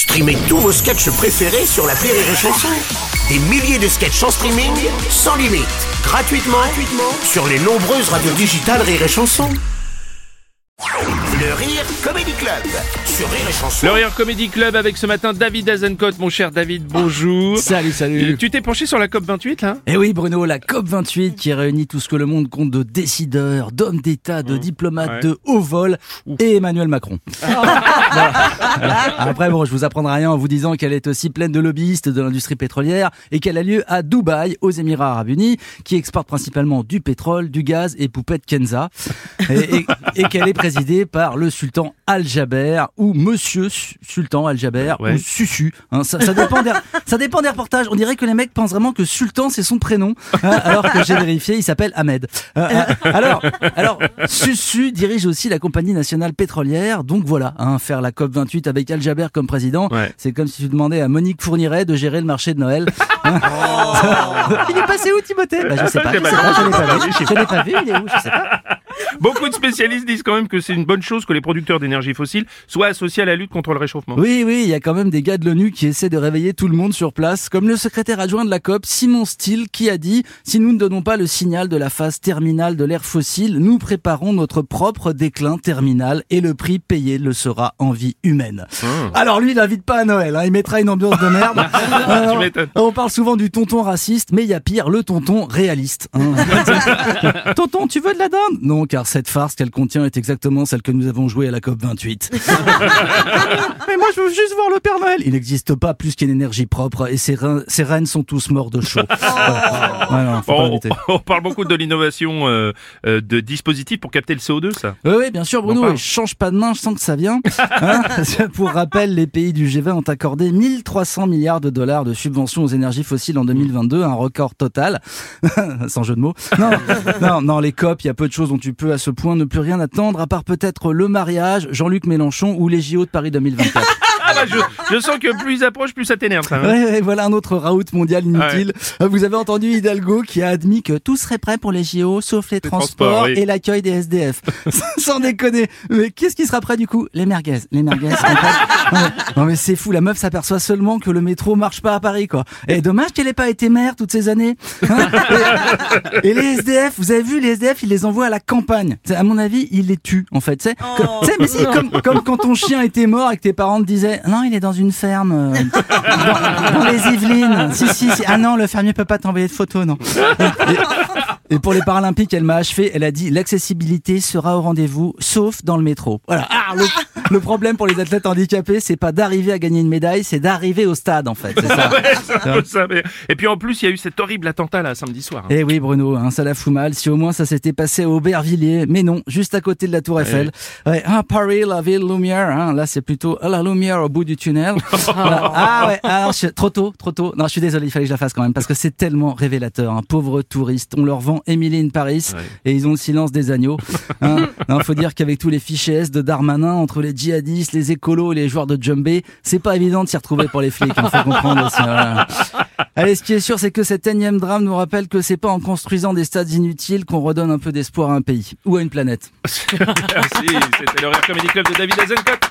Streamez tous vos sketchs préférés sur la Rire et Chanson. Des milliers de sketchs en streaming, sans limite, gratuitement, gratuitement sur les nombreuses radios digitales Rire et Chanson. Le Rire Comedy Club sur Rire et Chanson. Le Rire Comedy Club avec ce matin David Azencote, mon cher David, bonjour. Salut, salut. Tu t'es penché sur la COP 28 là? Eh oui, Bruno, la COP28 qui réunit tout ce que le monde compte de décideurs, d'hommes d'État, de diplomates, ouais. de haut vol et Emmanuel Macron. Voilà. Après, bon, je vous apprendrai rien en vous disant qu'elle est aussi pleine de lobbyistes de l'industrie pétrolière et qu'elle a lieu à Dubaï, aux Émirats Arabes Unis, qui exporte principalement du pétrole, du gaz et poupette Kenza. Et, qu'elle est présidée par le sultan Al-Jaber ou Monsieur Sultan Al-Jaber ou Susu. Hein, ça, dépend des, reportages. On dirait que les mecs pensent vraiment que Sultan, c'est son prénom. Hein, alors que j'ai vérifié, il s'appelle Ahmed. Euh, euh, alors, alors, Susu dirige aussi la compagnie nationale pétrolière. Donc voilà, hein, faire la COP28 avec Al Jaber comme président, c'est comme si tu demandais à Monique Fourniret de gérer le marché de Noël. il est passé où Timothée? Bah, Je sais pas. Je l'ai l'ai pas vu. Il est où? Je ne sais pas. Beaucoup de spécialistes disent quand même que c'est une bonne chose que les producteurs d'énergie fossile soient associés à la lutte contre le réchauffement. Oui, oui, il y a quand même des gars de l'ONU qui essaient de réveiller tout le monde sur place, comme le secrétaire adjoint de la COP, Simon Steele, qui a dit « Si nous ne donnons pas le signal de la phase terminale de l'ère fossile, nous préparons notre propre déclin terminal et le prix payé le sera en vie humaine. Alors lui, il n'invite pas à Noël, hein, il mettra une ambiance de merde. Alors, m'étonnes. on parle souvent du tonton raciste, mais il y a pire, le tonton réaliste. hein. tonton, tu veux de la dinde? Non, car cette farce qu'elle contient est exactement celle que nous avons jouée à la COP 28. Mais moi, je veux juste voir le Père Noël. Il n'existe pas plus qu'une énergie propre et ses, reins, ses reines sont tous morts de chaud. Voilà. Ouais, non, faut pas On, parle beaucoup de l'innovation euh, euh, de dispositifs pour capter le CO2, ça. Oui, oui, bien sûr, Bruno, change pas de main, je sens que ça vient. Hein Pour rappel, les pays du G20 ont accordé 1300 milliards de dollars de subventions aux énergies fossiles en 2022, un record total. Sans jeu de mots. Non, non, non, les COP, il y a peu de choses dont tu peux à ce point ne plus rien attendre, à part peut-être le mariage, Jean-Luc Mélenchon ou les JO de Paris 2024. Ah bah je, je sens que plus ils approchent, plus ça t'énerve. ça, hein. Ouais, ouais, voilà un autre raout mondial inutile. Euh, Vous avez entendu Hidalgo qui a admis que tout serait prêt pour les JO, sauf les, transports, transports, oui. et l'accueil des SDF. Sans déconner. Mais qu'est-ce qui sera prêt du coup? Les merguez. Les merguez. non, mais, non, mais c'est fou, la meuf s'aperçoit seulement que le métro marche pas à Paris, quoi. Et dommage qu'elle ait pas été maire toutes ces années. Hein et, et les SDF, vous avez vu, les SDF, ils les envoient à la campagne. C'est, À mon avis, ils les tuent, en fait. Mais si, comme, comme quand ton chien était mort et que tes parents te disaient, non, il est dans une ferme, euh, dans, les Yvelines. Si, si, si. Ah non, le fermier peut pas t'envoyer de photos, non. Pour les Paralympiques, elle m'a achevé. Elle a dit l'accessibilité sera au rendez-vous, sauf dans le métro. Voilà. Ah, le, le problème pour les athlètes handicapés, c'est pas d'arriver à gagner une médaille, c'est d'arriver au stade, en fait. Ça. Ouais, ça, mais- Et puis en plus, il y a eu cet horrible attentat là samedi soir. hein. Eh oui, Bruno, hein, ça la fout mal. Si au moins ça s'était passé à Aubervilliers, mais non, juste à côté de la Tour Eiffel. Ouais, ah, Paris, la ville lumière. Hein, là, c'est plutôt la lumière au bout du tunnel. Ah ouais, ah, je trop tôt, trop tôt. Non, je suis désolé, il fallait que je la fasse quand même parce que c'est tellement révélateur. Un pauvre touriste, on leur vend Emily in Paris Ouais. et ils ont le silence des agneaux. Hein. non, faut dire qu'avec tous les fichiers S de Darmanin entre les djihadistes, les écolos et les joueurs de Jumbé, c'est pas évident de s'y retrouver pour les flics. Il faut comprendre aussi. voilà. Allez, ce qui est sûr, c'est que cet énième drame nous rappelle que c'est pas en construisant des stades inutiles qu'on redonne un peu d'espoir à un pays ou à une planète. Merci, c'était le Rire Comedy Club de David Azencote.